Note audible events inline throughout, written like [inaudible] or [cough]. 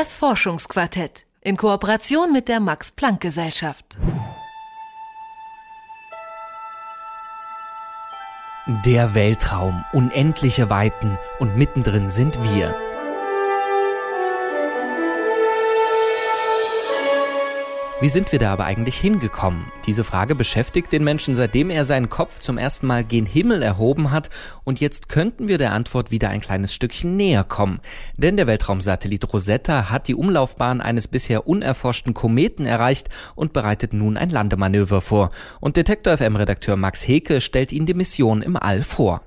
Das Forschungsquartett in Kooperation mit der Max Planck Gesellschaft. Der Weltraum, unendliche Weiten und mittendrin sind wir. Wie sind wir da aber eigentlich hingekommen? Diese Frage beschäftigt den Menschen, seitdem er seinen Kopf zum ersten Mal gen Himmel erhoben hat. Und jetzt könnten wir der Antwort wieder ein kleines Stückchen näher kommen. Denn der Weltraumsatellit Rosetta hat die Umlaufbahn eines bisher unerforschten Kometen erreicht und bereitet nun ein Landemanöver vor. Und Detektor FM-Redakteur Max Heke stellt Ihnen die Mission im All vor.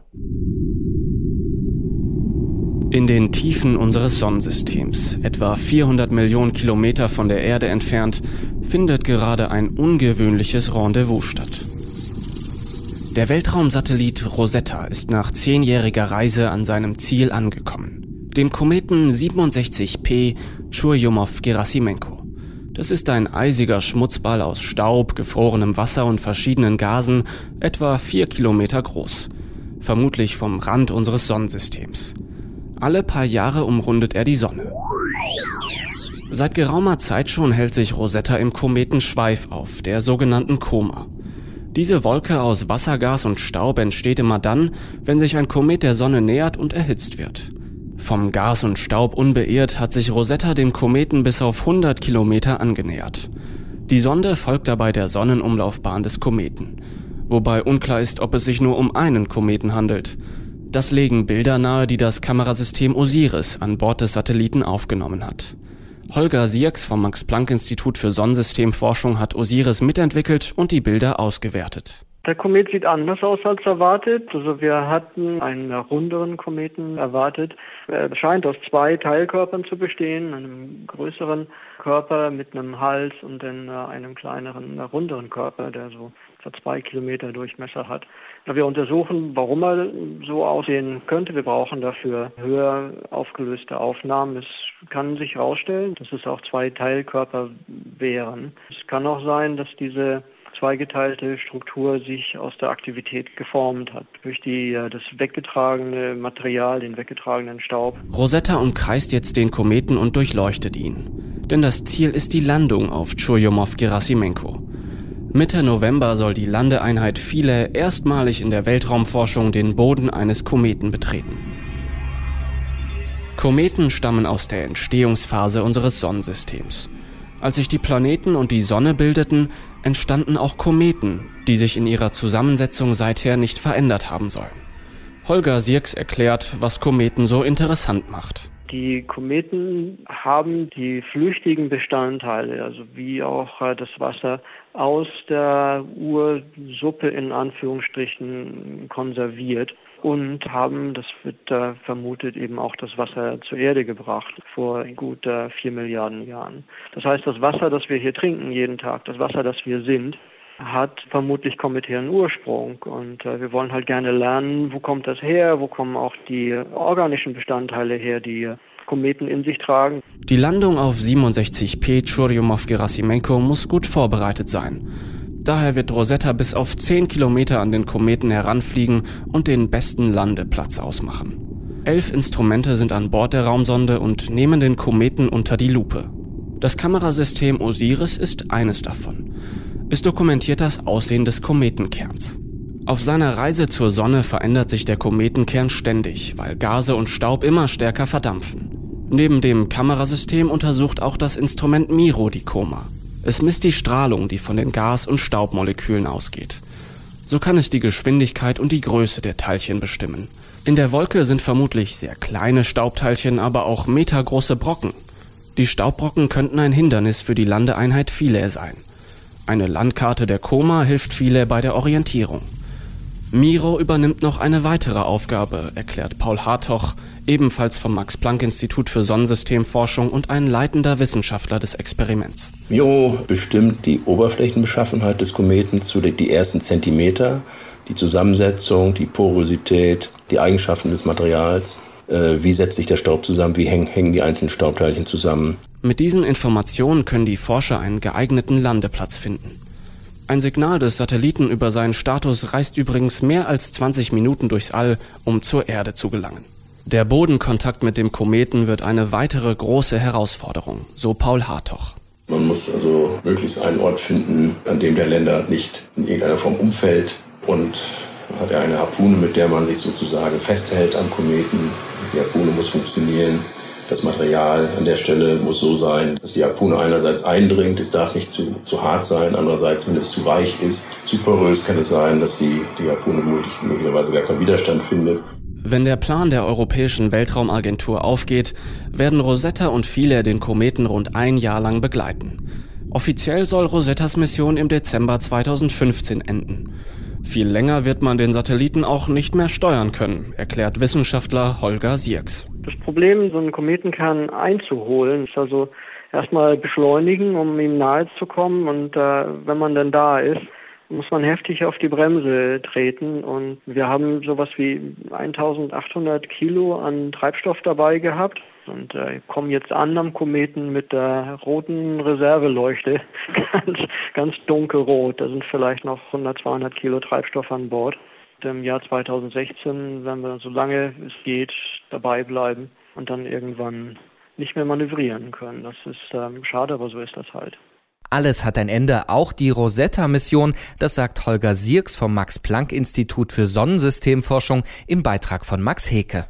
In den Tiefen unseres Sonnensystems, etwa 400 Millionen Kilometer von der Erde entfernt, findet gerade ein ungewöhnliches Rendezvous statt. Der Weltraumsatellit Rosetta ist nach zehnjähriger Reise an seinem Ziel angekommen, dem Kometen 67P Churyumov-Gerasimenko. Das ist ein eisiger Schmutzball aus Staub, gefrorenem Wasser und verschiedenen Gasen, etwa vier Kilometer groß, vermutlich vom Rand unseres Sonnensystems. Alle paar Jahre umrundet er die Sonne. Seit geraumer Zeit schon hält sich Rosetta im Kometenschweif auf, der sogenannten Koma. Diese Wolke aus Wassergas und Staub entsteht immer dann, wenn sich ein Komet der Sonne nähert und erhitzt wird. Vom Gas und Staub unbeirrt hat sich Rosetta dem Kometen bis auf 100 Kilometer angenähert. Die Sonde folgt dabei der Sonnenumlaufbahn des Kometen, wobei unklar ist, ob es sich nur um einen Kometen handelt. Das legen Bilder nahe, die das Kamerasystem Osiris an Bord des Satelliten aufgenommen hat. Holger Sierks vom Max-Planck-Institut für Sonnensystemforschung hat Osiris mitentwickelt und die Bilder ausgewertet. Der Komet sieht anders aus als erwartet. Also wir hatten einen runderen Kometen erwartet. Er scheint aus zwei Teilkörpern zu bestehen, einem größeren Körper mit einem Hals und dann einem kleineren, runderen Körper, der so zwei Kilometer Durchmesser hat. Wir untersuchen, warum er so aussehen könnte. Wir brauchen dafür höher aufgelöste Aufnahmen. Es kann sich herausstellen, dass es auch zwei Teilkörper wären. Es kann auch sein, dass diese zweigeteilte Struktur sich aus der Aktivität geformt hat, durch die, das weggetragene Material, den weggetragenen Staub. Rosetta umkreist jetzt den Kometen und durchleuchtet ihn. Denn das Ziel ist die Landung auf Churyumov-Gerasimenko. Mitte November soll die Landeeinheit Philae erstmalig in der Weltraumforschung den Boden eines Kometen betreten. Kometen stammen aus der Entstehungsphase unseres Sonnensystems. Als sich die Planeten und die Sonne bildeten, entstanden auch Kometen, die sich in ihrer Zusammensetzung seither nicht verändert haben sollen. Holger Sierks erklärt, was Kometen so interessant macht. Die Kometen haben die flüchtigen Bestandteile, also wie auch äh, das Wasser, aus der Ursuppe in Anführungsstrichen konserviert und haben, das wird vermutet, eben auch das Wasser zur Erde gebracht vor gut vier Milliarden Jahren. Das heißt, das Wasser, das wir hier trinken jeden Tag, das Wasser, das wir sind, hat vermutlich kometären Ursprung und äh, wir wollen halt gerne lernen, wo kommt das her, wo kommen auch die organischen Bestandteile her, die Kometen in sich tragen. Die Landung auf 67P Churyumov-Gerasimenko muss gut vorbereitet sein. Daher wird Rosetta bis auf 10 Kilometer an den Kometen heranfliegen und den besten Landeplatz ausmachen. Elf Instrumente sind an Bord der Raumsonde und nehmen den Kometen unter die Lupe. Das Kamerasystem Osiris ist eines davon. Es dokumentiert das Aussehen des Kometenkerns. Auf seiner Reise zur Sonne verändert sich der Kometenkern ständig, weil Gase und Staub immer stärker verdampfen. Neben dem Kamerasystem untersucht auch das Instrument Miro die Koma. Es misst die Strahlung, die von den Gas- und Staubmolekülen ausgeht. So kann es die Geschwindigkeit und die Größe der Teilchen bestimmen. In der Wolke sind vermutlich sehr kleine Staubteilchen, aber auch metergroße Brocken. Die Staubbrocken könnten ein Hindernis für die Landeeinheit Philae sein. Eine Landkarte der Koma hilft Philae bei der Orientierung. Miro übernimmt noch eine weitere Aufgabe, erklärt Paul Hartog, ebenfalls vom Max-Planck-Institut für Sonnensystemforschung und ein leitender Wissenschaftler des Experiments. Miro bestimmt die Oberflächenbeschaffenheit des Kometen zu die ersten Zentimeter, die Zusammensetzung, die Porosität, die Eigenschaften des Materials. Äh, wie setzt sich der Staub zusammen? Wie hängen, hängen die einzelnen Staubteilchen zusammen? Mit diesen Informationen können die Forscher einen geeigneten Landeplatz finden. Ein Signal des Satelliten über seinen Status reist übrigens mehr als 20 Minuten durchs All, um zur Erde zu gelangen. Der Bodenkontakt mit dem Kometen wird eine weitere große Herausforderung, so Paul Hartoch. Man muss also möglichst einen Ort finden, an dem der Länder nicht in irgendeiner Form umfällt und hat er eine Harpune, mit der man sich sozusagen festhält am Kometen. Die Harpune muss funktionieren. Das Material an der Stelle muss so sein, dass die Harpune einerseits eindringt, es darf nicht zu, zu hart sein, andererseits, wenn es zu weich ist, zu porös kann es sein, dass die, die Harpune möglich, möglicherweise gar keinen Widerstand findet. Wenn der Plan der Europäischen Weltraumagentur aufgeht, werden Rosetta und Philae den Kometen rund ein Jahr lang begleiten. Offiziell soll Rosettas Mission im Dezember 2015 enden. Viel länger wird man den Satelliten auch nicht mehr steuern können, erklärt Wissenschaftler Holger Sierks. Das Problem, so einen Kometenkern einzuholen, ist also erstmal beschleunigen, um ihm nahe zu kommen. Und äh, wenn man dann da ist, muss man heftig auf die Bremse treten. Und wir haben sowas wie 1800 Kilo an Treibstoff dabei gehabt und äh, kommen jetzt an am Kometen mit der roten Reserveleuchte, [laughs] ganz, ganz dunkelrot. Da sind vielleicht noch 100, 200 Kilo Treibstoff an Bord. Im Jahr 2016 werden wir so lange es geht dabei bleiben und dann irgendwann nicht mehr manövrieren können. Das ist ähm, schade, aber so ist das halt. Alles hat ein Ende, auch die Rosetta-Mission, das sagt Holger Sierks vom Max-Planck-Institut für Sonnensystemforschung im Beitrag von Max Heke.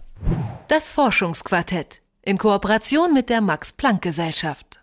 Das Forschungsquartett in Kooperation mit der Max-Planck-Gesellschaft.